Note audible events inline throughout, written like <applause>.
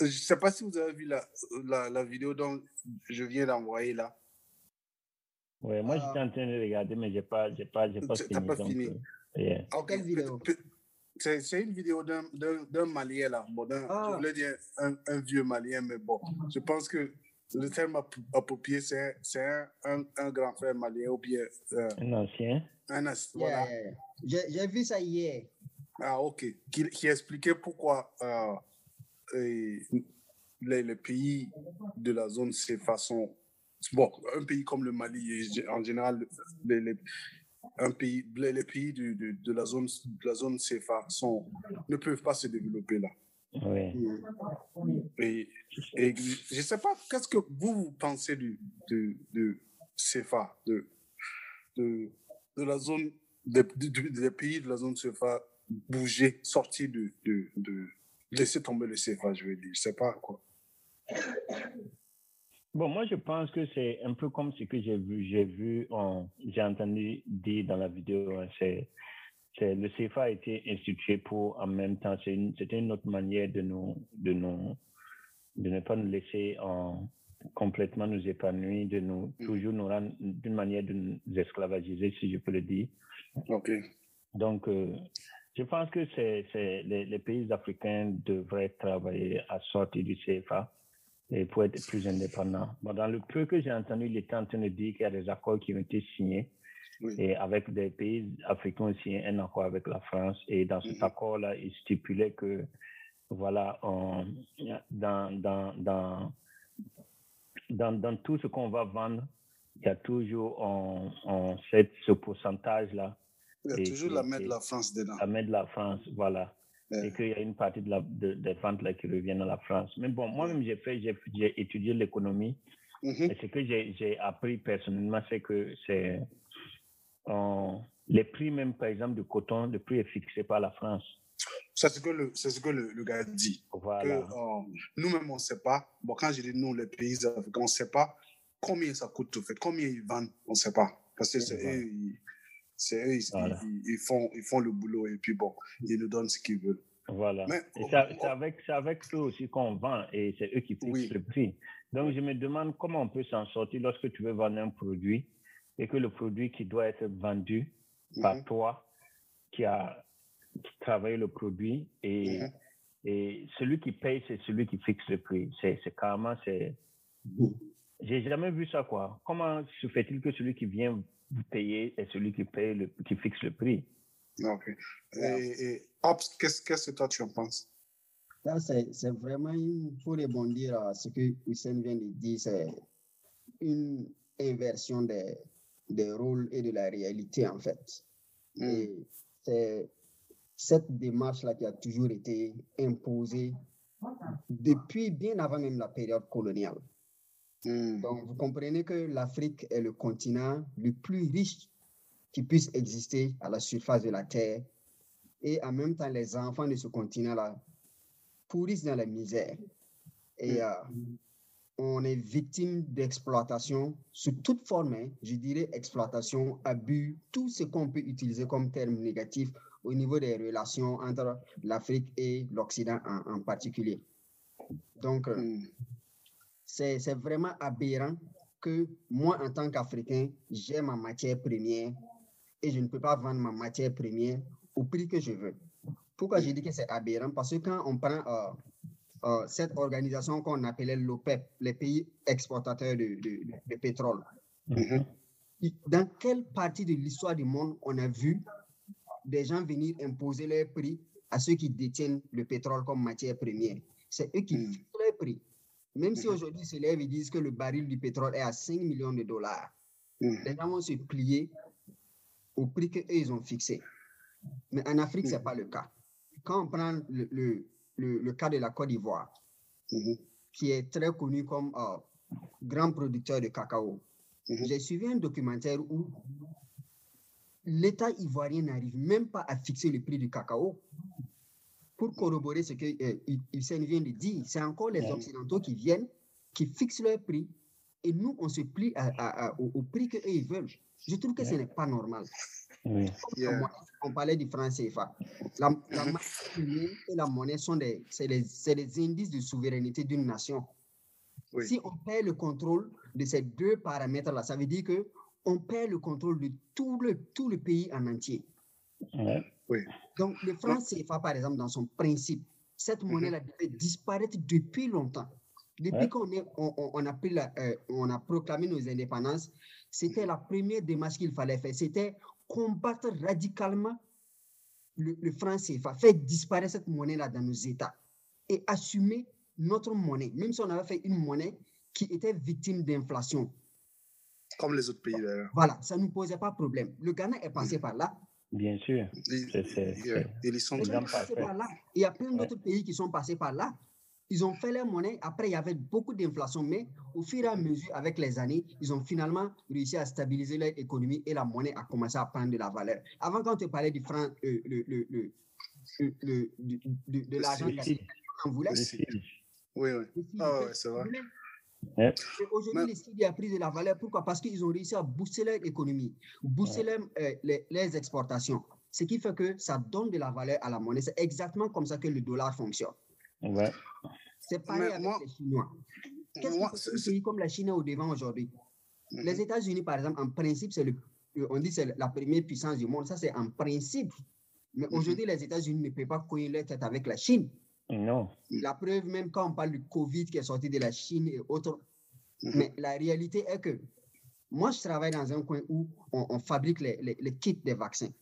je ne sais pas si vous avez vu la, la, la vidéo dont je viens d'envoyer là. Oui, moi, j'étais en train de regarder, mais je n'ai pas, j'ai pas, j'ai pas fini. pas fini. euh, yeah. C'est c'est une vidéo d'un- d'un d'un Malien là. Bon, d'un- Ah. Je voulais dire un, un vieux Malien, mais bon, je pense que le terme appro- approprié, c'est c'est un, un, un grand frère malien ou bien euh, Un ancien. un Yeah, voilà. yeah. J'ai j'ai vu ça hier. Ah, ok. Qui, qui expliquait pourquoi euh, les, les pays de la zone CFA sont. Bon, un pays comme le Mali, en général, les, les- un pays, les, les pays de, de, de la zone, de la zone CFA sont, ne peuvent pas se développer là. Oui. Mm. Et, et je ne sais pas, qu'est-ce que vous, vous pensez du, de, de CFA, de, de, de la zone, des, de- des pays de la zone CFA bouger, sortir de, de, de laisser tomber le CFA, je veux dire. Je ne sais pas quoi. Bon, moi, je pense que c'est un peu comme ce que j'ai vu, j'ai vu, j'ai entendu dire dans la vidéo. hein, c'est, c'est, le CFA a été institué pour, en même temps, c'est une, c'était une autre manière de nous, de nous, de ne pas nous laisser en, complètement nous épanouir, de nous, Mm. toujours nous rendre, d'une manière de nous esclavagiser, si je peux le dire. Ok. Donc, euh, je pense que c'est, les, les pays africains devraient travailler à sortir du CFA et pour être plus indépendants. Bon, dans le peu que j'ai entendu, il était en train de dire qu'il y a des accords qui ont été signés Oui. et avec des pays africains aussi, un accord avec la France. Et dans cet Mhm. accord-là, il stipulait que, voilà, on- dans, dans, dans, dans, dans tout ce qu'on va vendre, il y a toujours on, on cette, ce pourcentage-là Il y a Et- toujours la main de la France dedans. à mettre la France, voilà. Ouais. Et qu'il y a une partie de la, de- des ventes là qui reviennent à la France. Mais bon, moi-même, j'ai fait, j'ai, étudié l'économie. Mhm. Et ce que j'ai, j'ai appris personnellement, c'est que c'est, euh, les prix même, par exemple, du coton, le prix est fixé par la France. C'est ce que le, c'est ce que le, le gars dit. Voilà. euh, nous-mêmes, on ne sait pas. Bon, quand je dis nous, les pays africains, on ne sait pas combien ça coûte au fait, combien ils vendent, on ne sait pas. Parce que c'est ils, c'est eux, ils, Voilà. ils- ils font, ils font le boulot et puis bon, ils nous donnent ce qu'ils veulent. Voilà. Mais, Et c'est avec, avec eux aussi qu'on vend et c'est eux qui fixent Oui. le prix. Donc, je me demande comment on peut s'en sortir lorsque tu veux vendre un produit et que le produit qui doit être vendu par Mhm. toi, qui a travaillé le produit, et, Mhm. et celui qui paye, c'est celui qui fixe le prix. C'est c'est carrément, c'est. J'ai jamais vu ça, quoi. Comment se fait-il que celui qui vient payer est celui qui paye, le, qui fixe le prix? Ok. Et, et Ops, qu'est-ce que toi tu en penses? Ça, c'est c'est vraiment, il faut rebondir à ce que Hussein vient de dire, c'est une inversion des, des rôles et de la réalité, en fait. Mm. Et c'est cette démarche-là qui a toujours été imposée depuis bien avant même la période coloniale. Mm. Donc, vous comprenez que l'Afrique est le continent le plus riche qui puisse exister à la surface de la Terre. Et en même temps, les enfants de ce continent-là pourrissent dans la misère. Et euh, on est victime d'exploitation sous toute forme, hein. je dirais exploitation, abus, tout ce qu'on peut utiliser comme terme négatif au niveau des relations entre l'Afrique et l'Occident en, en particulier. Donc, euh, Mm. C'est c'est vraiment aberrant que moi, en tant qu'Africain, j'ai ma matière première et je ne peux pas vendre ma matière première au prix que je veux. Pourquoi je dis que c'est aberrant? Parce que quand on prend euh, euh, cette organisation qu'on appelait l'OPEP, les pays exportateurs de, de- de pétrole, Mhm. dans quelle partie de l'histoire du monde on a vu des gens venir imposer leur prix à ceux qui détiennent le pétrole comme matière première? C'est eux qui Mm. fixent leur prix. Même si Mhm. aujourd'hui se lèvent et disent que le baril du pétrole est à 5 millions de dollars, Mm. les gens vont se plier au prix qu'eux, ils ont fixé. Mais en Afrique, ce n'est Mhm. pas le cas. Quand on prend le, le- le- le cas de la Côte d'Ivoire, Mhm. qui est très connu comme euh, grand producteur de cacao, Mhm. j'ai suivi un documentaire où l'État ivoirien n'arrive même pas à fixer le prix du cacao. Pour corroborer ce que euh, Hussein vient de dire, c'est encore les. Occidentaux qui viennent, qui fixent leur prix et nous, on se plie à- à- à- au, au prix qu'eux, ils veulent. Je trouve que ce n'est pas normal. Oui. Yeah. on parlait du franc CFA. La, la <laughs> première et la monnaie sont des, c'est les, c'est les indices de souveraineté d'une nation. Oui. Si on perd le contrôle de ces deux paramètres-là, ça veut dire que on perd le contrôle de tout le, tout le pays en entier. Ouais. Donc, le franc CFA, par exemple, dans son principe, cette Mhm. monnaie-là devait disparaître depuis longtemps. Depuis Ouais. qu'on est- on, on- on a pris la- euh, on a proclamé nos indépendances, c'était la première démarche qu'il fallait faire. C'était combattre radicalement le, le franc CFA, faire disparaître cette monnaie-là dans nos États et assumer notre monnaie, même si on avait fait une monnaie qui était victime d'inflation. Comme les autres pays d'ailleurs. Voilà, ça ne nous posait pas problème. Le Ghana est passé par là. Bien sûr. Sont Le Exemple Ghana est passé parfait. par là. Il y a plein Ouais. d'autres pays qui sont passés par là. Ils ont fait leur monnaie. Après, il y avait beaucoup d'inflation, mais au fur et à mesure, avec les années, ils ont finalement réussi à stabiliser leur économie et la monnaie a commencé à prendre de la valeur. Avant, quand on te parlait du franc, euh, le, le, le, de Le l'argent on voulait. Oui, oui. Ah ouais, c'est on vrai. Ouais. Aujourd'hui, Mais- le CID a pris de la valeur. Pourquoi? Parce qu'ils ont réussi à booster leur économie, booster leur, euh, les, les exportations. Ce qui fait que ça donne de la valeur à la monnaie. C'est exactement comme ça que le dollar fonctionne. Ouais. C'est pareil Mais avec moi- les Chinois. Qu'est-ce c'est- pays comme la Chine est au devant aujourd'hui? Mhm. Les États-Unis, par exemple, en principe, c'est le, le- on dit que c'est la première puissance du monde. Ça, c'est en principe. Mais Mhm. aujourd'hui, les États-Unis ne peuvent pas couiller leur tête avec la Chine. Non. La preuve, même quand on parle du Covid qui est sorti de la Chine et autres. Mhm. Mais la réalité est que moi, je travaille dans un coin où on, on fabrique les, les- les kits des vaccins.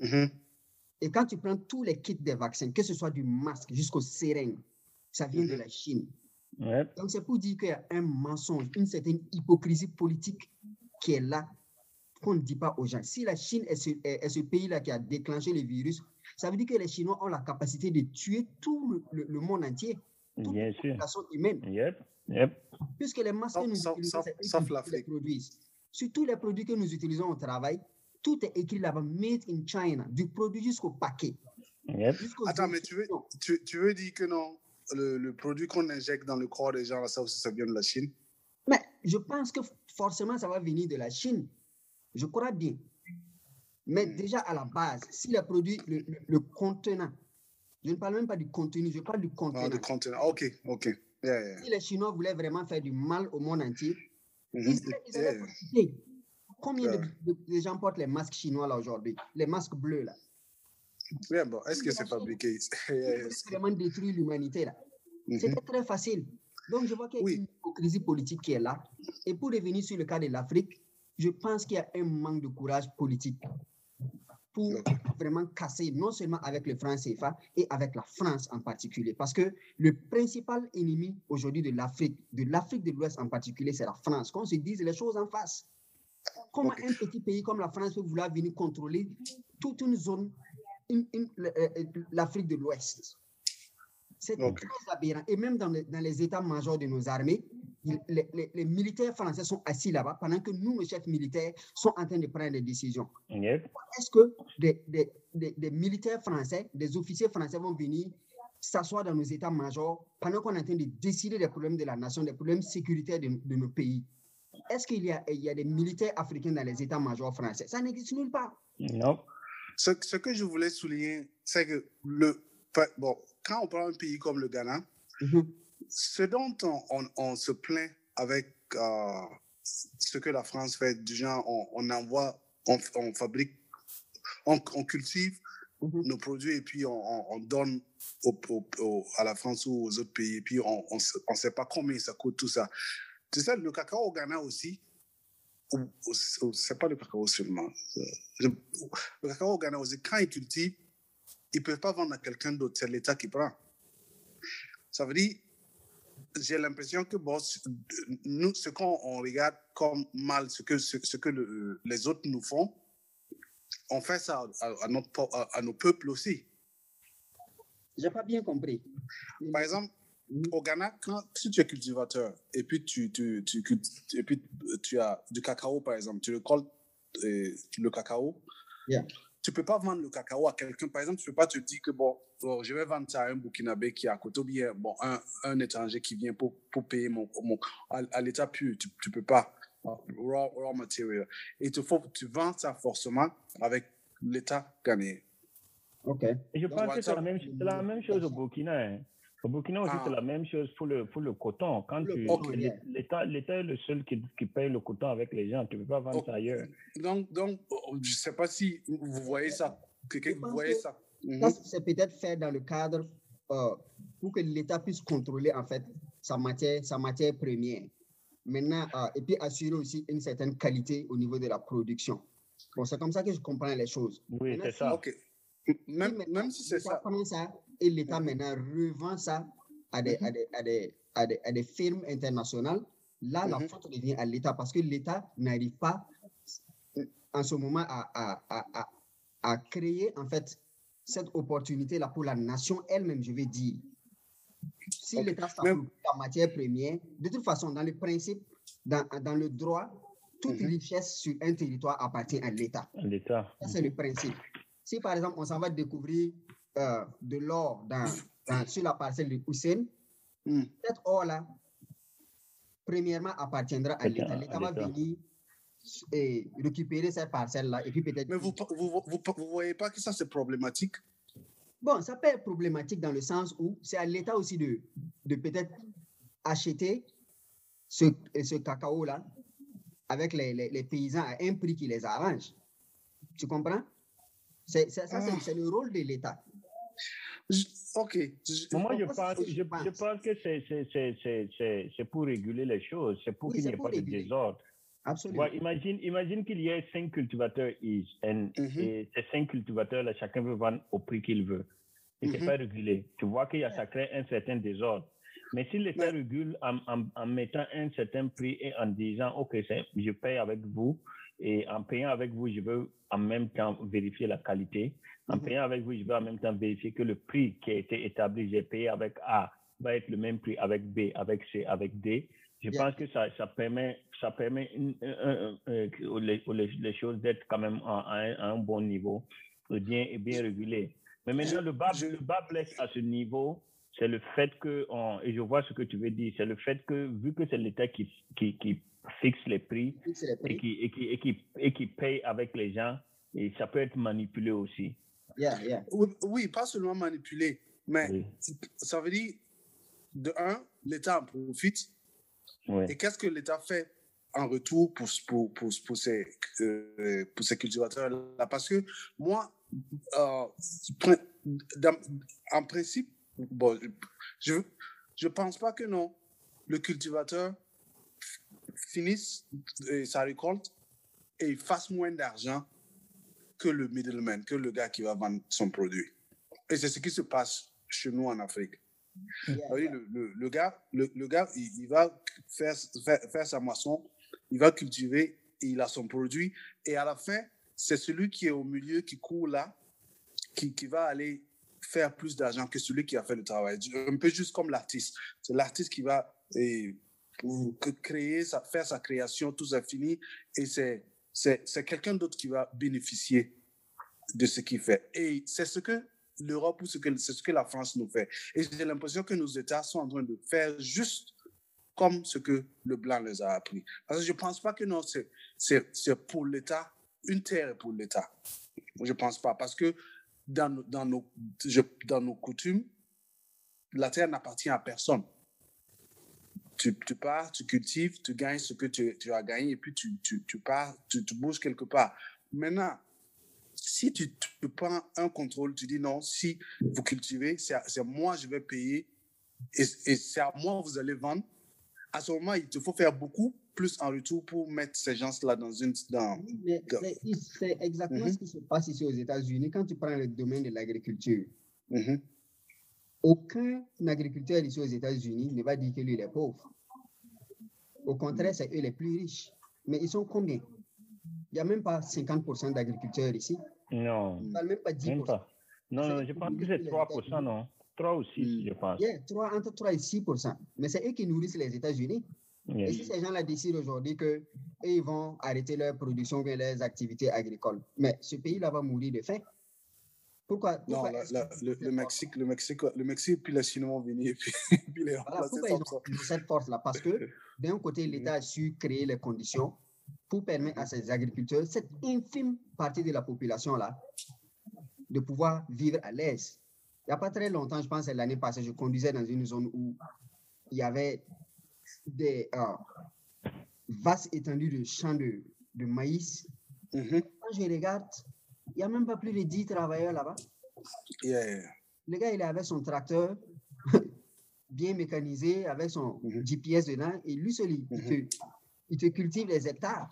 Mhm. Et quand tu prends tous les kits des vaccins, que ce soit du masque jusqu'au seringue, ça vient de Mhm. la Chine. Ouais. Donc, c'est pour dire qu'il y a un mensonge, une certaine hypocrisie politique qui est là, qu'on ne dit pas aux gens. Si la Chine est ce, est- est ce pays-là qui a déclenché le virus, ça veut dire que les Chinois ont la capacité de tuer tout le, le- le monde entier, toute Bien la sûr. population humaine. Yep. Yep. Puisque les masques que nous sauf- utilisons, sauf- l'Afrique. produisent. Sur tous les produits que nous utilisons au travail, tout est écrit là-bas, made in China, du produit jusqu'au paquet. Yep. Attends, mais tu veux, instructions. tu, tu veux dire que non, le, le produit qu'on injecte dans le corps des gens, là, ça aussi, ça vient de la Chine? Mais je pense que forcément, ça va venir de la Chine. Je crois bien. Mais Hmm. déjà à la base, si le produit, le, le- le contenant, je ne parle même pas du contenu, je parle du Ah, contenant. le contenant. Ok, ok. Yeah, yeah. Si les Chinois voulaient vraiment faire du mal au monde entier, Mhm. ils, seraient- ils allaient Yeah. Combien de, Ouais. de- de gens portent les masques chinois là aujourd'hui? Les masques bleus là. Yeah, bon, est-ce que c'est fabriqué Ils <laughs> que- vraiment détruire l'humanité là. Mhm. C'était très facile. Donc, je vois qu'il y a Oui. une hypocrisie politique qui est là. Et pour revenir sur le cas de l'Afrique, je pense qu'il y a un manque de courage politique pour vraiment casser, non seulement avec le franc CFA, et avec la France en particulier. Parce que le principal ennemi aujourd'hui de l'Afrique, de l'Afrique de l'Ouest en particulier, c'est la France. Qu'on se dise les choses en face. Comment un petit pays comme la France peut vouloir venir contrôler toute une zone, euh, euh, l'Afrique de l'Ouest? C'est Ok. très aberrant. Et même dans, le- dans les états-majors de nos armées, il- les, les- les militaires français sont assis là-bas pendant que nous, nos chefs militaires, sont en train de prendre des décisions. Yep. Est-ce que des, des- des- des militaires français, des officiers français vont venir s'asseoir dans nos états-majors pendant qu'on est en train de décider des problèmes de la nation, des problèmes sécuritaires de, de nos pays? Est-ce qu'il y a, il y a des militaires africains dans les états-majors français? Ça n'existe nulle part. Non. Ce, ce que je voulais souligner, c'est que le, bon, quand on prend un pays comme le Ghana, Mhm. Ce dont on, on- on se plaint avec euh, ce que la France fait, du genre, on, on envoie, on, fabrique, on, cultive Mhm. nos produits et puis on, on- on donne au- au- au- à la France ou aux autres pays, et puis on ne sait pas combien ça coûte tout ça. Tu sais, le cacao au Ghana aussi, c'est pas le cacao seulement. euh, Le, le cacao au Ghana aussi, quand ils cultivent, ils ne peuvent pas vendre à quelqu'un d'autre, c'est l'État qui prend. Ça veut dire, j'ai l'impression que bon, nous, ce qu'on on regarde comme mal, ce que, ce, ce que le- les autres nous font, on fait ça à, à notre, à, à nos peuples aussi. J'ai pas bien compris. Par exemple, au Ghana, quand, si tu es cultivateur et puis tu, tu, tu, et puis tu as du cacao, par exemple, tu récoltes euh, le cacao, Yeah. Tu peux pas vendre le cacao à quelqu'un. Par exemple, tu peux pas te dire que bon, bon, je vais vendre ça à un Burkinabé qui est à côté ou bien bon, un, un étranger qui vient pour, pour payer mon, mon à, à l'état pur. Tu, tu peux pas. Raw, raw material. Et il faut, tu vends ça forcément avec l'état ghanéen. OK. Et je Donc, pense que c'est la même, c'est la même chose au Burkina. hein. Au Burkina aussi, Ah. c'est la même chose pour le, pour le coton. Quand l'État, l'État est le seul qui, qui paye le coton avec les gens. Tu ne peux pas vendre Oh. ça ailleurs. Donc, donc, oh, je sais pas si vous voyez ça. Quelqu'un, Je vous voyez que ça. Mhm. Ça, c'est peut-être fait dans le cadre euh, pour que l'État puisse contrôler en fait sa matière, sa matière première. Maintenant, euh, et puis assurer aussi une certaine qualité au niveau de la production. Bon, c'est comme ça que je comprends les choses. Oui, c'est si- ça. OK. Même, Si même si c'est ça. ça et l'État maintenant revend ça à des, à des, à des, à des, à des firmes internationales, là, la Mhm. faute revient à l'État parce que l'État n'arrive pas en ce moment à, à, à, à, à créer en fait cette opportunité-là pour la nation elle-même, je vais dire. Si Ok. l'État s'approprie la matière première, de toute façon, dans le principe, dans, dans le droit, toute Mhm. richesse sur un territoire appartient à l'État. L'État. Ça, c'est le principe. Si par exemple, on s'en va découvrir euh, de l'or dans, dans- sur la parcelle de Hussein, Mm. cet or-là, premièrement, appartiendra à l'État. L'État va venir et récupérer cette parcelle-là et puis peut-être. Mais vous vous, vous, vous, vous voyez pas que ça, c'est problématique? Bon, ça peut être problématique dans le sens où c'est à l'État aussi de, de peut-être acheter ce, ce cacao-là avec les, les, les paysans à un prix qui les arrange. Tu comprends? C'est, c'est- ça, c'est, Ah. c'est le rôle de l'État. Je- OK. Je- Moi, je pense, je, je je pense. pense que c'est, c'est, c'est, c'est, c'est, c'est pour réguler les choses. C'est pour Oui, qu'il n'y ait pas de réguler. désordre. Tu Absolument. imagine, imagine qu'il y ait cinq cultivateurs and- Mhm. et ces cinq cultivateurs-là, chacun veut vendre au prix qu'il veut. Et c'est Mhm. pas régulé. Tu vois qu'il y a ça crée un certain désordre. Mais si l'État Mais- régule en, en, en mettant un certain prix et en disant, OK, je paye avec vous, et en payant avec vous, je veux en même temps vérifier la qualité. En Mhm. payant avec vous, je veux en même temps vérifier que le prix qui a été établi, j'ai payé avec A, va être le même prix avec B, avec C, avec D. Je Yeah. pense que ça, ça permet, ça permet une- que les, choses d'être quand même à, un, bon niveau et bien, bien régulées. Mais maintenant, le bas, le bas blesse à ce niveau, c'est le fait que, on- et je vois ce que tu veux dire, c'est le fait que, vu que c'est l'État qui, qui, qui fixe les prix les et qui, et, qui, et, qui, et qui paye avec les gens, et ça peut être manipulé aussi. Yeah, yeah. Oui, pas seulement manipuler, mais Oui. ça veut dire, de un, l'État en profite. Oui. Et qu'est-ce que l'État fait en retour pour, pour, pour, pour ces, euh, pour ces cultivateurs-là? Parce que moi, euh, dans- en principe, bon, je je pense pas que non, le cultivateur finisse sa récolte et il fasse moins d'argent que le middleman, que le gars qui va vendre son produit. Et c'est ce qui se passe chez nous en Afrique. yeah, Ah yeah. le, le, le gars, le, le gars il, il va faire, faire, faire sa moisson, il va cultiver, il a son produit. Et à la fin, c'est celui qui est au milieu, qui court là, qui, qui va aller faire plus d'argent que celui qui a fait le travail. Un peu juste comme l'artiste. C'est l'artiste qui va et, que- créer, sa, faire sa création, tout ça fini. Et c'est, quelqu'un d'autre qui va bénéficier de ce qu'il fait. Et c'est ce que l'Europe ou c'est ce que la France nous fait. Et j'ai l'impression que nos États sont en train de faire juste comme ce que le blanc les a appris. Parce que je ne pense pas que non, c'est, pour l'État, une terre est pour l'État. Je ne pense pas. Parce que dans, dans, nos, dans nos coutumes, la terre n'appartient à personne. Tu, tu pars, tu cultives, tu gagnes ce que tu, tu as gagné et puis tu, tu, tu pars, tu, tu bouges quelque part. Maintenant, si tu, prends un contrôle, tu dis non, si vous cultivez, c'est moi, je vais payer et, et c'est à moi, vous allez vendre. À ce moment, il te faut faire beaucoup plus en retour pour mettre ces gens-là dans une. Dans, Oui, c'est exactement Mhm. ce qui se passe ici aux États-Unis quand tu prends le domaine de l'agriculture. Mhm. Aucun agriculteur ici aux États-Unis ne va dire que lui il est pauvre. Au contraire, c'est eux les plus riches. Mais ils sont combien? Il n'y a même pas 50% d'agriculteurs ici. Non, Il ne parle même pas 10%. même pas. Non, non, je pense que c'est États-Unis. 3%, non? 3 ou 6, Mm. je pense. Yeah, 3, entre 3 et 6%. Mais c'est eux qui nourrissent les États-Unis. Et si ces gens-là décident aujourd'hui qu'ils vont arrêter leur production leurs activités agricoles, mais ce pays-là va mourir de faim. Pourquoi, Non, le, Mexique, le, Mexique, le Mexique, puis les Chinois vont venir <laughs> et puis, les voilà, Pourquoi ils ont cette force-là? Parce que <laughs> d'un côté, l'État a su créer les conditions pour permettre à ces agriculteurs, cette infime partie de la population-là, de pouvoir vivre à l'aise. Il n'y a pas très longtemps, je pense, l'année passée, je conduisais dans une zone où il y avait des euh, vastes étendues de champs de, de maïs. Mm-hmm. Quand je regarde, il n'y a même pas plus de 10 travailleurs là-bas. Le gars, il avait son tracteur <laughs> bien mécanisé avec son mm-hmm. GPS dedans et lui seul, il, mm-hmm. il, te, cultive les hectares.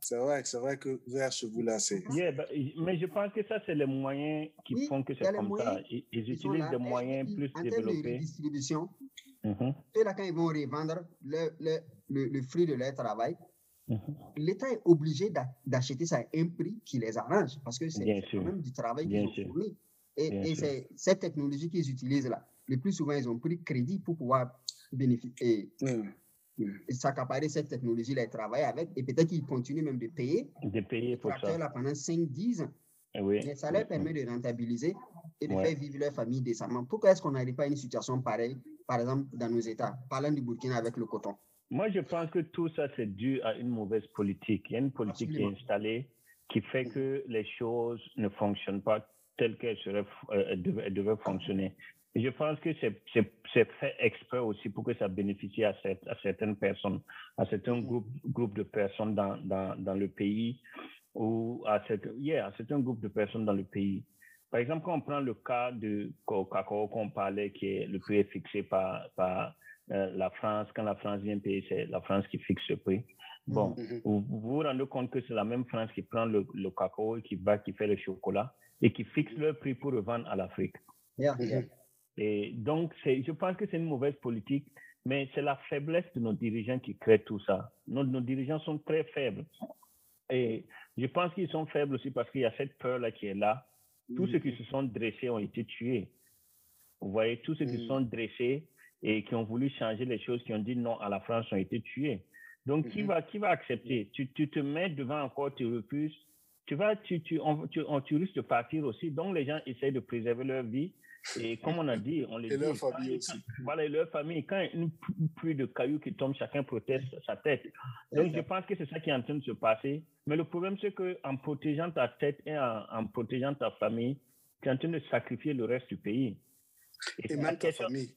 C'est vrai, c'est vrai que vers chez vous là, c'est. Bah, mais je pense que ça, c'est les moyens qui font que c'est comme ça. Ils, utilisent des moyens plus développés. De distribution, mm là, quand ils vont revendre le, le, le, fruit de leur travail. l'État est obligé d'acheter ça à un prix qui les arrange parce que c'est quand même du travail qu'ils ont fourni. Et, et c'est cette technologie qu'ils utilisent là. Le plus souvent, ils ont pris crédit pour pouvoir bénéficier. et s'accaparer cette technologie-là et travailler avec. Et peut-être qu'ils continuent même de payer. De payer pour ça. Là, pendant 5-10 ans. Eh oui. Mais ça leur permet de rentabiliser et de faire vivre leur famille décemment. Pourquoi est-ce qu'on n'arrive pas à une situation pareille par exemple, dans nos États, parlant du Burkina avec le coton Moi, je pense que tout ça, c'est dû à une mauvaise politique. Il y a une politique qui est installée qui fait que les choses ne fonctionnent pas telles qu'elles euh, devraient, fonctionner. Et je pense que c'est fait exprès aussi pour que ça bénéficie à, à certaines personnes, à certains groupes, groupes de personnes dans, dans, dans le pays ou à, cette, yeah, à certains groupes de personnes dans le pays. Par exemple, quand on prend le cas de cacao qu'on parlait, qui est le prix fixé par, par euh, la France, quand la France vient payer, c'est la France qui fixe ce prix. Bon, mm-hmm. vous, vous, rendez compte que c'est la même France qui prend le, le, cacao et qui va, qui fait le chocolat et qui fixe le prix pour le vendre à l'Afrique. Mm-hmm. Et donc, je pense que c'est une mauvaise politique, mais c'est la faiblesse de nos dirigeants qui crée tout ça. Nos, nos dirigeants sont très faibles. Et je pense qu'ils sont faibles aussi parce qu'il y a cette peur-là qui est là tous ceux qui se sont dressés ont été tués. Vous voyez, tous ceux qui se sont dressés et qui ont voulu changer les choses, qui ont dit non à la France, ont été tués. Donc, qui, mm-hmm. va, qui va accepter? Tu, tu, te mets devant encore, tu refuses. Tu, vas, tu, tu, tu, tu risques de partir aussi. Donc, les gens essayent de préserver leur vie. Et comme on a dit, on les et leur famille aussi. voilà, et leur famille. Quand une pluie de cailloux qui tombe, chacun protège sa tête. Donc, je pense que c'est ça qui est en train de se passer. Mais le problème, c'est qu'en protégeant ta tête et en, protégeant ta famille, tu es en train de sacrifier le reste du pays. Et, même ta famille.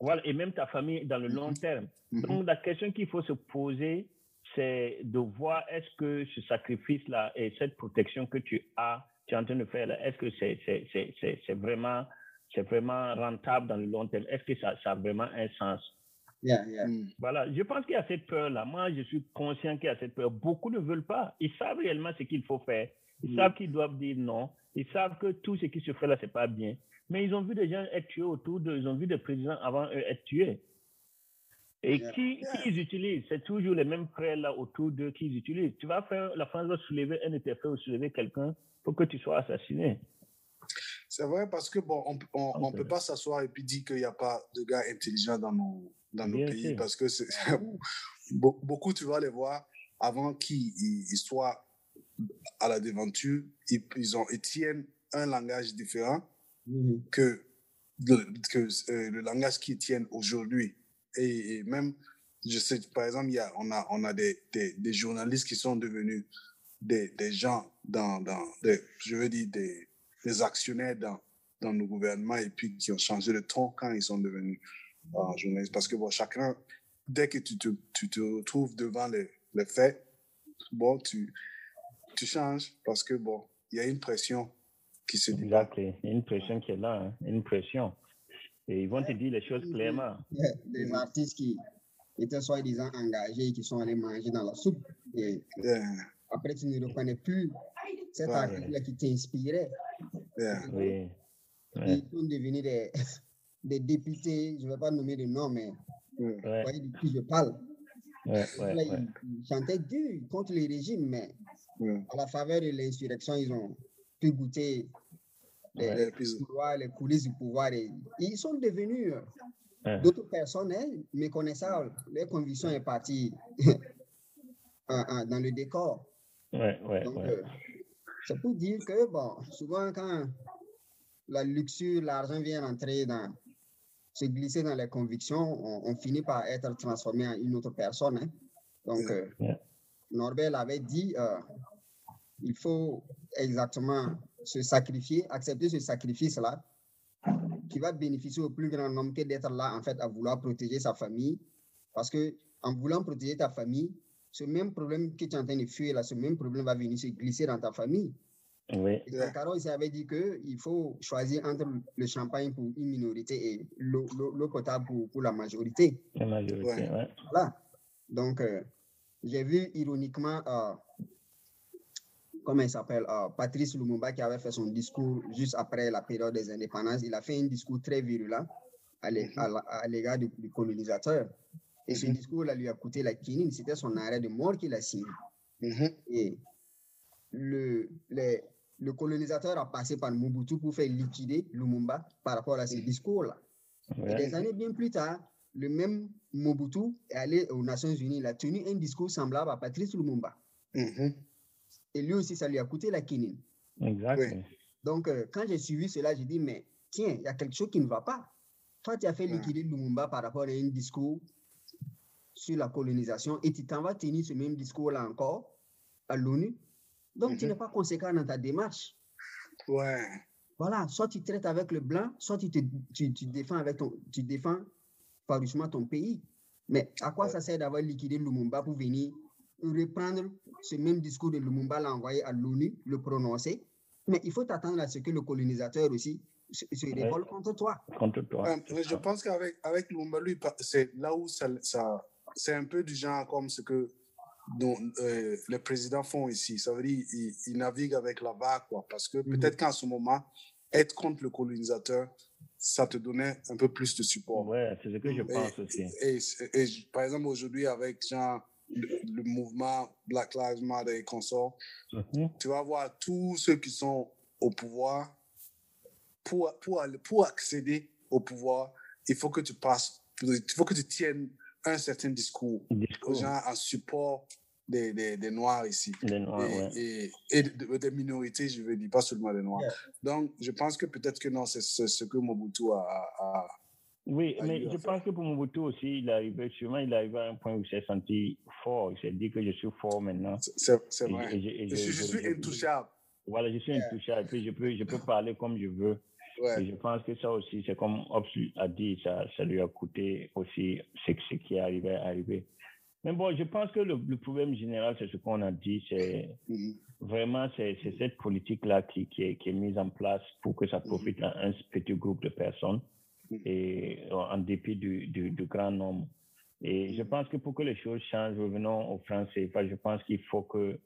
Voilà, et même ta famille dans le long mm-hmm. terme. Mm-hmm. Donc, la question qu'il faut se poser, c'est de voir est-ce que ce sacrifice-là et cette protection que tu as, tu es en train de faire, est-ce que c'est vraiment c'est vraiment rentable dans le long terme? Est-ce que ça, ça, a vraiment un sens? Hmm. Voilà, je pense qu'il y a cette peur-là. Moi, je suis conscient qu'il y a cette peur. Beaucoup ne veulent pas. Ils savent réellement ce qu'il faut faire. Ils hmm. savent qu'ils doivent dire non. Ils savent que tout ce qui se fait là, c'est pas bien. Mais ils ont vu des gens être tués autour d'eux. Ils ont vu des présidents avant eux être tués. Et qui, qui, ils utilisent? C'est toujours les mêmes frères là autour d'eux qu'ils utilisent. Tu vas faire, la France va soulever un été fait ou soulever quelqu'un pour que tu sois assassiné. C'est vrai parce que bon, on ne peut pas s'asseoir et puis dire qu'il n'y a pas de gars intelligents dans nos, dans nos pays parce que <laughs> beaucoup, tu vas les voir avant qu'ils soient à la devanture, ils, ils, ont, ils tiennent un langage différent mm-hmm. que, que euh, le langage qu'ils tiennent aujourd'hui. Et, même, je sais, par exemple, y a, on a, on a des, des, journalistes qui sont devenus des, des gens dans, dans je veux dire, des, des actionnaires dans, dans nos gouvernements et puis qui ont changé de ton quand ils sont devenus euh, journalistes. Parce que bon, chacun, dès que tu te, tu te retrouves devant les, les faits, bon, tu, tu changes parce que bon, il y a une pression qui se dit. Il y a une pression qui est là, hein. une pression. Et ils vont te dire les choses clairement. Des artistes qui étaient soi-disant engagés et qui sont allés manger dans la soupe. Et après, tu ne reconnais plus cet artiste-là qui t'inspirait. Oui. Ils sont devenus des, <laughs> des députés, je ne vais pas nommer de nom, mais vous voyez de qui je parle. ils, chantaient dur contre les régimes, mais à la faveur de l'insurrection, ils ont pu goûter les, les, les coulisses du pouvoir. Et ils sont devenus D'autres personnes, elles, méconnaissant les convictions est partie <laughs> dans le décor. Ouais, ouais, Donc, ouais. euh, c'est pour dire que, bon, souvent quand la luxure, l'argent vient entrer dans, se glisser dans les convictions, on, on finit par être transformé en une autre personne. hein. Donc, euh, Ouais. Norbert avait dit, euh, il faut exactement se sacrifier, accepter ce sacrifice-là, qui va bénéficier au plus grand nombre que d'être là, en fait, à vouloir protéger sa famille. Parce que en voulant protéger ta famille, ce même problème que tu es en train de fuir, là, ce même problème va venir se glisser dans ta famille. Oui, Et donc, Carole ici avait dit qu'il faut choisir entre le champagne pour une minorité et l'eau potable pour, pour la majorité. la majorité, Ouais. ouais. Voilà. Donc, euh, j'ai vu ironiquement, euh, comment il s'appelle, euh, Patrice Lumumba qui avait fait son discours juste après la période des indépendances. Il a fait un discours très virulent à à l'égard du, du colonisateur. Et ce Mhm. discours-là lui a coûté la quinine. C'était son arrêt de mort qu'il a signé. Mhm. Et le, les- le colonisateur a passé par Mobutu pour faire liquider Lumumba par rapport à ces discours-là. Et des années bien plus tard, le même Mobutu est allé aux Nations Unies, il a tenu un discours semblable à Patrice Lumumba. Mhm. Et lui aussi, ça lui a coûté la quinine. Exact. Donc, euh, quand j'ai suivi cela, j'ai dit, mais tiens, il y a quelque chose qui ne va pas. Toi, tu as fait Ouais. liquider Lumumba par rapport à un discours sur la colonisation et tu t'en vas tenir ce même discours-là encore à l'ONU. Donc, tu Mhm. n'es pas conséquent dans ta démarche. Ouais. Voilà, soit tu traites avec le blanc, soit tu, te, tu, tu défends avec ton, tu défends farouchement ton pays. Mais à quoi ça sert d'avoir liquidé Lumumba pour venir reprendre ce même discours de Lumumba, l'envoyer à l'ONU, le prononcer Mais il faut t'attendre à ce que le colonisateur aussi se, révolte contre toi. Contre toi. Euh, mais je pense qu'avec avec Lumumba, lui, c'est là où ça, ça c'est un peu du genre comme ce que dont, euh, les présidents font ici. Ça veut dire ils, ils naviguent avec la vague, quoi. Parce que Mhm. peut-être qu'en ce moment, être contre le colonisateur, ça te donnait un peu plus de support. Ouais, c'est ce que je pense aussi. Et, et- et par exemple, aujourd'hui, avec genre, le, le mouvement Black Lives Matter et consorts, Mhm. tu vas voir tous ceux qui sont au pouvoir. Pour, pour, aller- pour accéder au pouvoir, il faut que tu passes, il faut que tu tiennes un certain discours, Discours. genre en support des, des, des Noirs ici. Les Noirs, et, ouais. et, et de- des minorités, je veux dire, pas seulement des Noirs. Yeah. Donc, je pense que peut-être que non, c'est c'est ce que Mobutu a. a- a- Oui, a mais je pense que pour Mobutu aussi, il est arrivé, sûrement, il est arrivé à un point où il s'est senti fort. Il s'est dit que je suis fort maintenant. C'est vrai. et je- et je, je- suis intouchable. Voilà, je suis Yeah. intouchable. Et puis, je peux, je peux parler comme je veux. Et je pense que ça aussi, c'est comme Ops a dit, ça, ça lui a coûté aussi ce, ce qui est arrivé à arriver. Mais bon, je pense que le, le problème général, c'est ce qu'on a dit, c'est Mhm. vraiment c'est cette politique-là qui, qui, est, qui est mise en place pour que ça profite à un petit groupe de personnes. Et euh, en dépit du, du, du grand nombre. Et je pense que pour que les choses changent, revenons au franc CFA, je pense qu'il faut que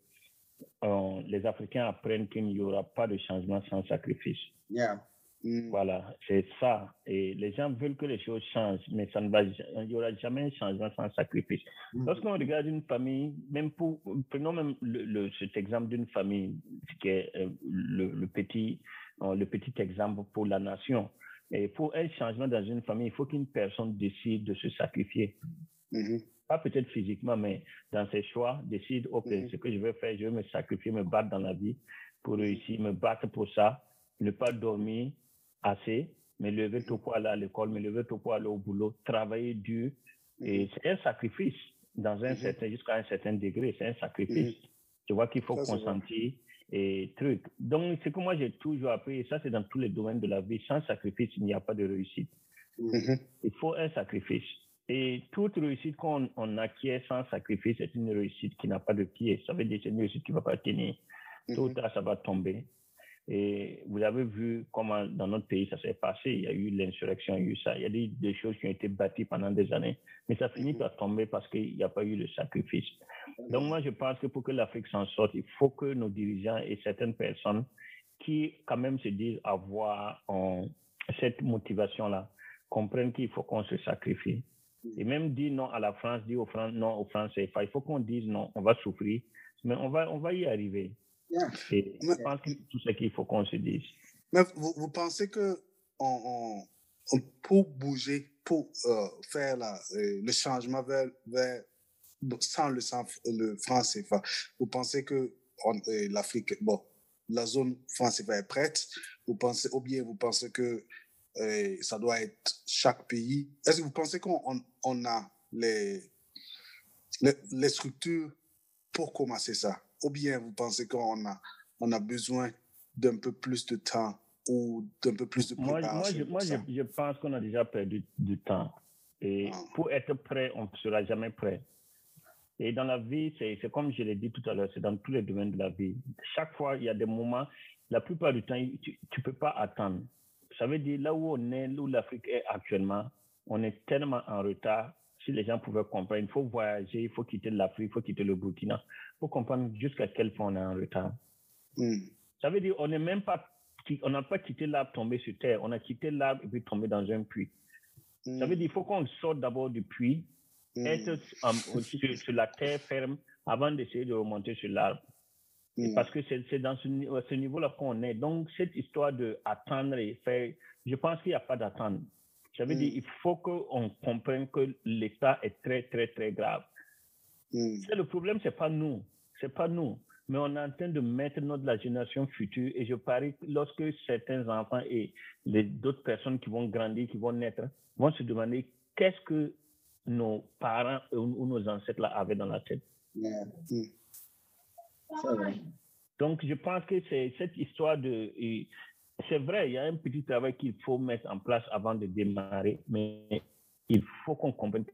euh, les Africains apprennent qu'il n'y aura pas de changement sans sacrifice. Yeah. Mhm. Voilà, c'est ça. Et les gens veulent que les choses changent, mais ça ne va, il n'y aura jamais un changement sans sacrifice. Mhm. Lorsqu'on regarde une famille, même pour, prenons même le, le- cet exemple d'une famille qui est euh, le, le petit, euh, le petit exemple pour la nation. Et pour un changement dans une famille, il faut qu'une personne décide de se sacrifier. Mhm. Pas peut-être physiquement, mais dans ses choix, décide, OK, Mhm. ce que je vais faire, je vais me sacrifier, me battre dans la vie pour réussir, me battre pour ça, ne pas dormir assez, me lever tôt pour aller à l'école, me lever tôt pour aller au boulot, travailler dur. Et c'est un sacrifice dans un certain, jusqu'à un certain degré, c'est un sacrifice. Tu vois qu'il faut Ça, consentir et truc. Donc, ce que moi j'ai toujours appris, et ça c'est dans tous les domaines de la vie, sans sacrifice, il n'y a pas de réussite. Mhm. Il faut un sacrifice. Et toute réussite qu'on on acquiert sans sacrifice est une réussite qui n'a pas de pied. Ça veut dire que c'est une réussite qui ne va pas tenir. Ou Mhm. tard, ça va tomber. Et vous avez vu comment dans notre pays ça s'est passé. Il y a eu l'insurrection, il y a eu ça. Il y a des, des choses qui ont été bâties pendant des années. Mais ça finit Mhm. par tomber parce qu'il n'y a pas eu le sacrifice. Donc moi, je pense que pour que l'Afrique s'en sorte, il faut que nos dirigeants et certaines personnes qui quand même se disent avoir cette motivation-là comprennent qu'il faut qu'on se sacrifie. Et même dire non à la France, dire aux Fran- non aux Français, il faut qu'on dise non, on va souffrir, mais on va, on va y arriver. Yeah. Et je pense que c'est tout ce qu'il faut qu'on se dise. Mais vous, vous pensez que on, on- pour bouger, pour euh, faire la, euh, le changement vers, vers sans le, sans le franc CFA, vous pensez que euh, l'Afrique, bon, la zone franc CFA est prête, vous pensez, ou bien vous pensez que ça doit être chaque pays? Est-ce que vous pensez qu'on on, a les, les, les, structures pour commencer ça? Ou bien vous pensez qu'on a, on a besoin d'un peu plus de temps ou d'un peu plus de préparation Moi, je, moi je, je, pense qu'on a déjà perdu du temps. Et ah. pour être prêt, on ne sera jamais prêt. Et dans la vie, c'est comme je l'ai dit tout à l'heure, c'est dans tous les domaines de la vie. Chaque fois, il y a des moments, la plupart du temps, tu ne peux pas attendre. Ça veut dire, là où on est, où l'Afrique est actuellement, on est tellement en retard. Si les gens pouvaient comprendre, il faut voyager, il faut quitter l'Afrique, il faut quitter le Burkina. Faut comprendre jusqu'à quel point on est en retard. Hmm. Ça veut dire, on n'est même pas on n'a pas quitté l'arbre tombé sur terre, on a quitté l'arbre et puis tombé dans un puits. Ça veut dire qu'il faut qu'on sorte d'abord du puits, mm. être sur, la terre ferme avant d'essayer de remonter sur l'arbre. Mm. Parce que c'est dans ce, ce niveau-là qu'on est. Donc, cette histoire d'attendre et faire, je pense qu'il n'y a pas d'attendre. Ça veut mm. dire qu'il faut qu'on comprenne que l'état est très, très, très grave. Le problème, ce n'est pas nous. C'est pas nous mais on est en train de mettre notre la génération future. Et je parie que lorsque certains enfants et d'autres personnes qui vont grandir, qui vont naître, vont se demander qu'est-ce que nos parents ou, nos ancêtres avaient dans la tête. Donc, je pense que c'est cette histoire de. C'est vrai, il y a un petit travail qu'il faut mettre en place avant de démarrer, mais il faut qu'on comprenne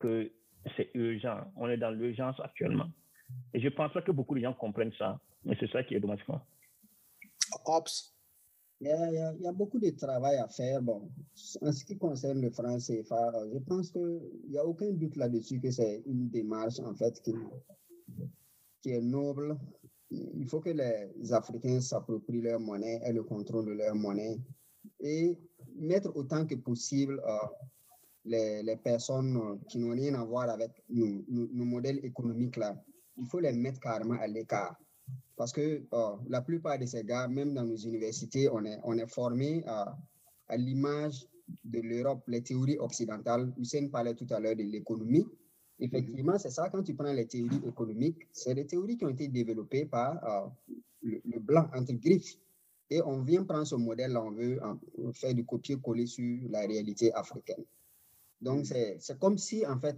que c'est urgent. On est dans l'urgence actuellement. Et je pense pas que beaucoup de gens comprennent ça. Mais c'est ça qui est dommage. Ops. Il y, a, y, a, beaucoup de travail à faire. Bon, en ce qui concerne le franc CFA, je pense qu'il n'y a aucun doute là-dessus que c'est une démarche en fait qui, qui est noble. Il faut que les Africains s'approprient leur monnaie et le contrôle de leur monnaie et mettre autant que possible euh, les, les, personnes qui n'ont rien à voir avec nos, nos modèles économiques là il faut les mettre carrément à l'écart. Parce que oh, la plupart de ces gars, même dans nos universités, on est, on est formé à, à l'image de l'Europe, les théories occidentales. Hussein parlait tout à l'heure de l'économie. Effectivement, c'est ça, quand tu prends les théories économiques, c'est des théories qui ont été développées par euh, le, blanc, entre griffes. Et on vient prendre ce modèle-là, on veut faire du copier-coller sur la réalité africaine. Donc, c'est comme si, en fait,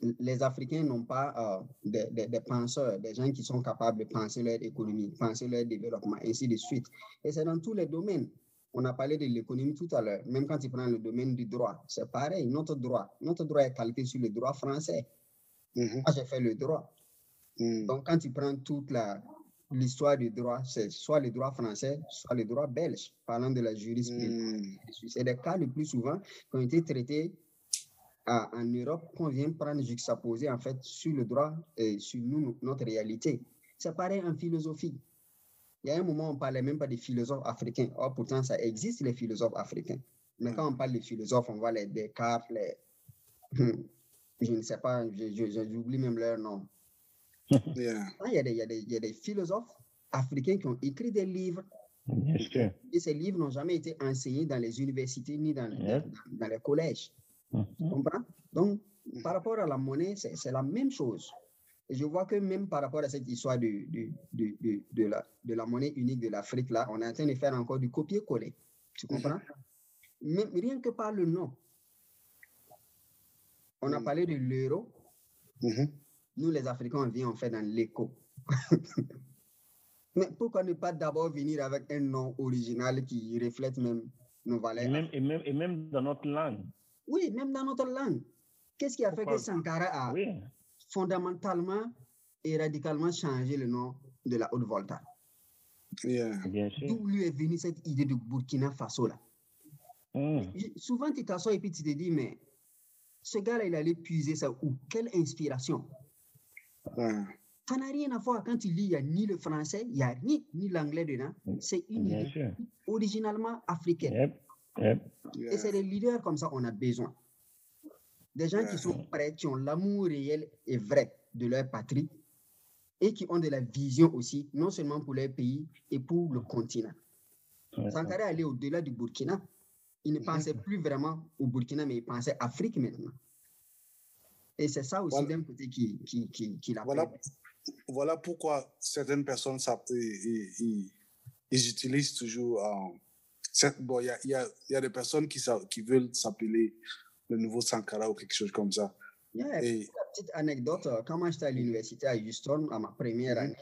les Africains n'ont pas euh, des, penseurs, des gens qui sont capables de penser leur économie, penser leur développement, ainsi de suite. Et c'est dans tous les domaines. On a parlé de l'économie tout à l'heure. Même quand tu prends le domaine du droit, c'est pareil. Notre droit, notre droit est calqué sur le droit français. Mm-hmm. Moi, j'ai fait le droit. Mm. Donc, quand tu prends toute l'histoire du droit, c'est soit le droit français, soit le droit belge, parlant de la jurisprudence. Mm. C'est des cas le plus souvent qui ont été traités en Europe qu'on vient prendre juxtaposer en fait sur le droit et sur nous, notre réalité. C'est pareil en philosophie. Il y a un moment, on ne parlait même pas des philosophes africains. Or, pourtant, ça existe, les philosophes africains. Mais quand on parle de philosophes, on voit les Descartes, les... <laughs> je ne sais pas, j'oublie même leur nom. <laughs> Yeah. Il, y a des, il, y a des, il y a des philosophes africains qui ont écrit des livres et ces livres n'ont jamais été enseignés dans les universités ni dans, dans les collèges. Tu comprends? Donc, par rapport à la monnaie, c'est la même chose. Et je vois que même par rapport à cette histoire de, de, de, de la, de la monnaie unique de l'Afrique, là, on est en train de faire encore du copier-coller. Tu comprends? Mais rien que par le nom. On a parlé de l'euro. Nous, les Africains, on vient, on fait dans l'écho. <laughs> Mais pourquoi ne pas d'abord venir avec un nom original qui reflète même nos valeurs? même, et même, et même dans notre langue. Oui, même dans notre langue. Qu'est-ce qui a fait que Sankara a fondamentalement et radicalement changé le nom de la Haute-Volta D'où lui est venue cette idée de Burkina Faso là? Hmm. Souvent, tu t'assois et puis tu te dis, mais ce gars-là, il allait puiser ça où? Quelle inspiration? Ça n'a rien à voir. Quand tu lis, il n'y a ni le français, il n'y a ni, ni l'anglais dedans. Hmm. C'est une idée originalement africaine. Et c'est des leaders comme ça on a besoin. Des gens qui sont prêts, qui ont l'amour réel et vrai de leur patrie et qui ont de la vision aussi, non seulement pour leur pays et pour le continent. Sankara allait au-delà du Burkina. Il ne pensait plus vraiment au Burkina, mais il pensait Afrique maintenant. Et c'est ça aussi Voilà. d'un côté qui, qui, qui, qui l'a Voilà, pourquoi certaines personnes ils, ils- ils utilisent toujours. euh, bon, il y a, y, a, y a des personnes qui, qui veulent s'appeler le nouveau Sankara ou quelque chose comme ça. Yeah, Et, la petite anecdote, euh, quand moi j'étais à l'université à Houston, à ma première Mhm. année,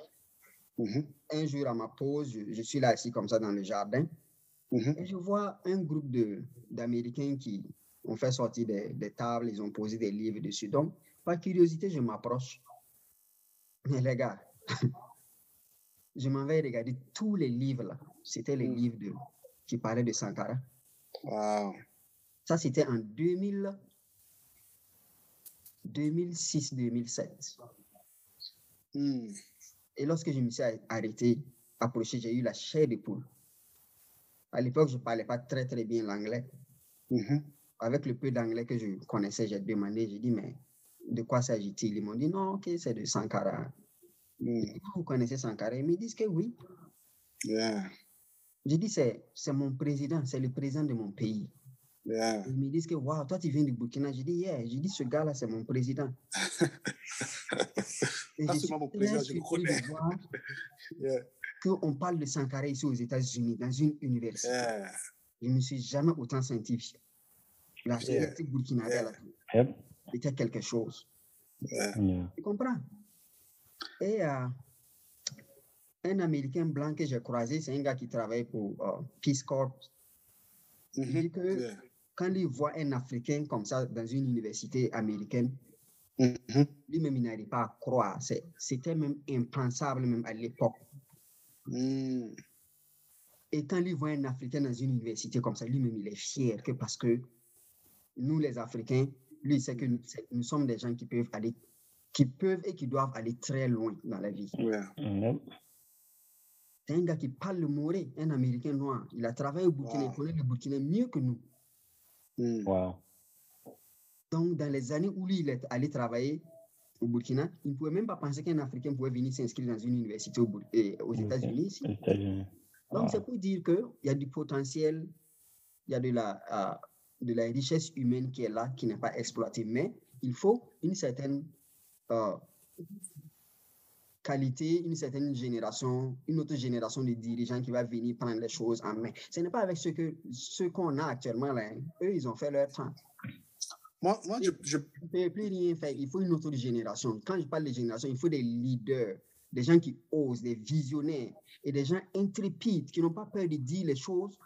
Mhm, un jour à ma pause, je, je suis là assis comme ça dans le jardin, mhm, et je vois un groupe d'Américains qui ont fait sortir des, des tables, ils ont posé des livres dessus. Donc, par curiosité, je m'approche. Mais les gars, <laughs> je m'en vais regarder tous les livres là. C'était les livres de, qui parlaient de Sankara. wow. Ça, c'était en 2000, 2006-2007. Hmm, Et lorsque je me suis arrêté, approché, j'ai eu la chair de poule. À l'époque, je ne parlais pas très très bien l'anglais. mhm, Avec le peu d'anglais que je connaissais, j'ai demandé, j'ai dit, mais de quoi s'agit-il? Ils m'ont dit, non, ok, c'est de Sankara. hmm, Vous connaissez Sankara? Ils me disent que oui. yeah, J'ai dit, c'est c'est mon président, c'est le président de mon pays. yeah. Ils me disent que, waouh, toi tu viens du Burkina. J'ai dit, yeah. J'ai dit, ce gars-là, c'est mon président. <laughs> Et je pas mon président, je le connais. <laughs> Yeah, qu'on parle de Sankara ici aux États-Unis, dans une université. yeah, Je ne me suis jamais autant senti. La Yeah. société burkinabé Yeah. là, Yep. était quelque chose. yeah. Yeah. Tu comprends? Et euh, un Américain blanc que j'ai croisé, c'est un gars qui travaille pour euh, Peace Corps. Il Mhm, dit que yeah. quand il voit un Africain comme ça dans une université américaine, Mhm, lui-même, il n'arrive pas à croire. C'est- C'était même impensable même à l'époque. hmm, Et quand il voit un Africain dans une université comme ça, lui-même, il est fier que parce que nous, les Africains, lui, il sait que nous, c'est- nous sommes des gens qui peuvent aller, qui peuvent et qui doivent aller très loin dans la vie. yeah. Yep. C'est un gars qui parle le moré, un Américain noir. Il a travaillé au Burkina, Wow. il connaît le Burkina mieux que nous. Hmm, Wow. Donc, dans les années où lui, il est allé travailler au Burkina, il ne pouvait même pas penser qu'un Africain pouvait venir s'inscrire dans une université au Bur- aux. États-Unis. Donc, Wow. c'est pour dire qu'il y a du potentiel, il y a de la, euh, de la richesse humaine qui est là, qui n'est pas exploitée. Mais il faut une certaine euh, qualité, une certaine génération, une autre génération de dirigeants qui va venir prendre les choses en main. Ce n'est pas avec ce que ce qu'on a actuellement là. hein. Eux, ils ont fait leur temps. Moi, moi je, je, ne peut plus rien faire. Il faut une autre génération. Quand je parle de génération, il faut des leaders, des gens qui osent, des visionnaires et des gens intrépides qui n'ont pas peur de dire les choses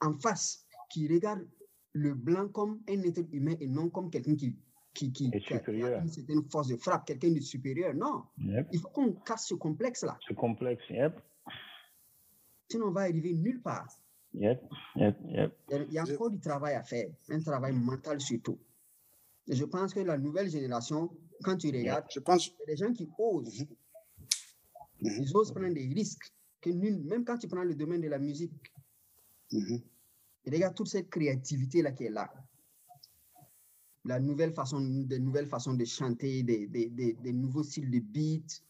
en face, qui regardent le blanc comme un être humain et non comme quelqu'un qui, qui, qui, qui a- qui a supérieur. une certaine force de frappe, quelqu'un de supérieur. Non, Yep. il faut qu'on casse ce complexe-là. C'est complexe. Yep. Sinon, on va arriver nulle part. Yep. Yep. Yep. Il y a- encore du travail à faire, un travail mental surtout. Et je pense que la nouvelle génération, quand tu regardes, je pense. il y a des gens qui osent. Mhm. Ils osent prendre des risques que nul, même quand tu prends le domaine de la musique, Mhm, et regarde toute cette créativité-là qui est là. La nouvelle façon, des nouvelles façons de chanter, des, des, des, des nouveaux styles de beats,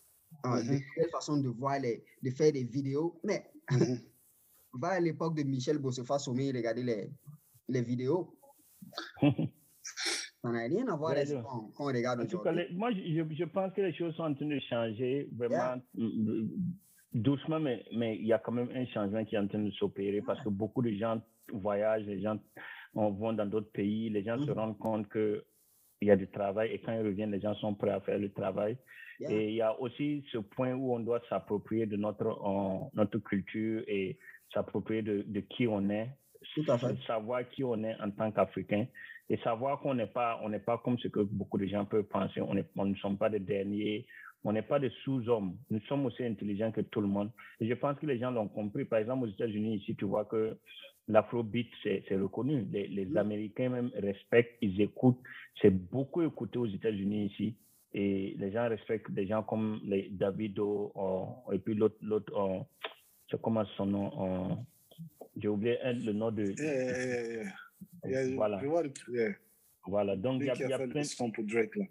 euh, Mhm. des nouvelles façons de voir, les, de faire des vidéos. Mais mhm. <laughs> va à l'époque de Michel Bossefa Sommet et regarder les, les vidéos. <laughs> Ça n'a rien à voir avec ce qu'on regarde aujourd'hui. moi, je, je pense que les choses sont en train de changer vraiment mm, doucement, mais, mais il y a quand même un changement qui est en train de s'opérer parce que beaucoup de gens voyagent, les gens on, vont dans d'autres pays, les gens se Mhm. rendent compte qu'il y a du travail et quand ils reviennent, les gens sont prêts à faire le travail. Yeah. Et il y a aussi ce point où on doit s'approprier de notre, notre culture et s'approprier de, de qui on est, Tout à fait. savoir qui on est en tant qu'Africain et savoir qu'on n'est pas, on n'est pas comme ce que beaucoup de gens peuvent penser. On, est, on ne sommes pas des derniers, on n'est pas des sous-hommes. Nous sommes aussi intelligents que tout le monde. Et je pense que les gens l'ont compris. Par exemple, aux États-Unis, ici, tu vois que l'afrobeat, c'est reconnu. Les, les Mm. Américains même respectent, ils écoutent. C'est beaucoup écouté aux États-Unis ici. Et les gens respectent des gens comme les Davido euh, et puis l'autre, l'autre euh, c'est comment son nom euh, J'ai oublié le nom de. Yeah, yeah, yeah, yeah. Yeah, je- Voilà. Je vois le. Yeah. Voilà. Donc, il y a, y a plein. le son pour Drake, là.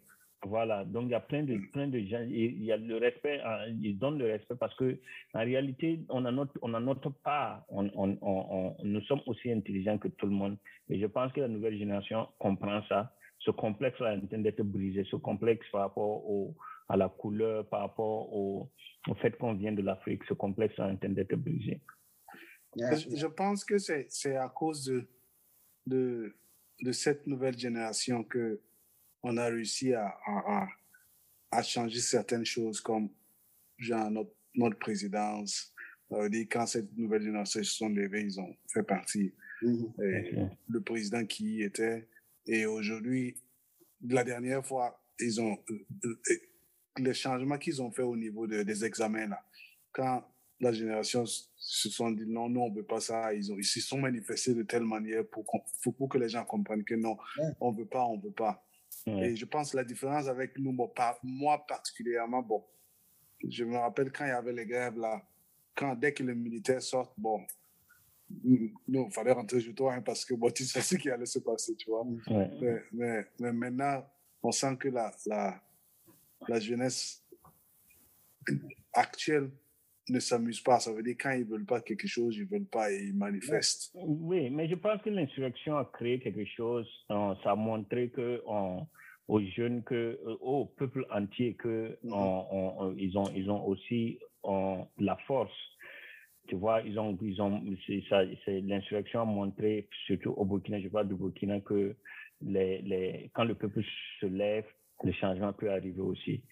Voilà, donc il y a plein de, plein de gens, il y a le respect, hein, ils donnent le respect parce que en réalité, on a notre, on a notre part, on, on, on, nous sommes aussi intelligents que tout le monde. Et je pense que la nouvelle génération comprend ça. Ce complexe-là est en train d'être brisé, ce complexe par rapport au, à la couleur, par rapport au, au fait qu'on vient de l'Afrique, ce complexe-là est en train d'être brisé. Je, je pense que c'est à cause de, de, de cette nouvelle génération que on a réussi à, à, à changer certaines choses comme genre notre, notre présidence. Euh, quand cette nouvelle génération se sont levés, ils ont fait partie. Mm-hmm. Le président qui y était. Et aujourd'hui, la dernière fois, ils ont, euh, euh, les changements qu'ils ont fait au niveau de, des examens, là, quand la génération se sont dit non, non, on ne veut pas ça. Ils, ont, ils se sont manifestés de telle manière pour, pour que les gens comprennent que non, on ne veut pas, on ne veut pas. Et je pense la différence avec nous, moi particulièrement, bon, je me rappelle quand il y avait les grèves là, quand dès que les militaires sortent, bon, nous, il fallait rentrer chez toi hein, parce que bon, tu sais <laughs> ce qui allait se passer, tu vois. Mais, mais, mais, maintenant, on sent que la, la, la jeunesse actuelle ne s'amusent pas. Ça veut dire quand ils veulent pas quelque chose, ils veulent pas et ils manifestent. Oui, mais je pense que l'insurrection a créé quelque chose. Euh, ça a montré que aux jeunes, que euh, au peuple entier, que mm-hmm. ils ont ils ont aussi la force. Tu vois, ils ont ils ont c'est l'insurrection a montré surtout au Burkina, je parle du Burkina que les, les quand le peuple se lève, le changement peut arriver aussi.